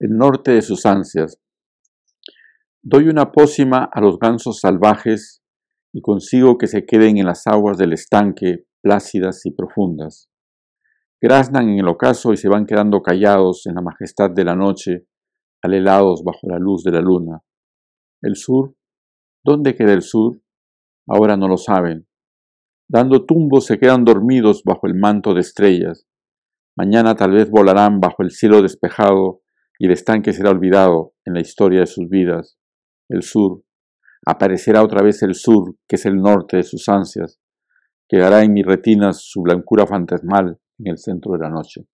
el norte de sus ansias. Doy una pócima a los gansos salvajes y consigo que se queden en las aguas del estanque, plácidas y profundas. Graznan en el ocaso y se van quedando callados en la majestad de la noche, alelados bajo la luz de la luna. El sur, ¿dónde queda el sur? Ahora no lo saben. Dando tumbos se quedan dormidos bajo el manto de estrellas. Mañana tal vez volarán bajo el cielo despejado y el estanque será olvidado en la historia de sus vidas. El sur, aparecerá otra vez el sur, que es el norte de sus ansias. Quedará en mis retinas su blancura fantasmal en el centro de la noche.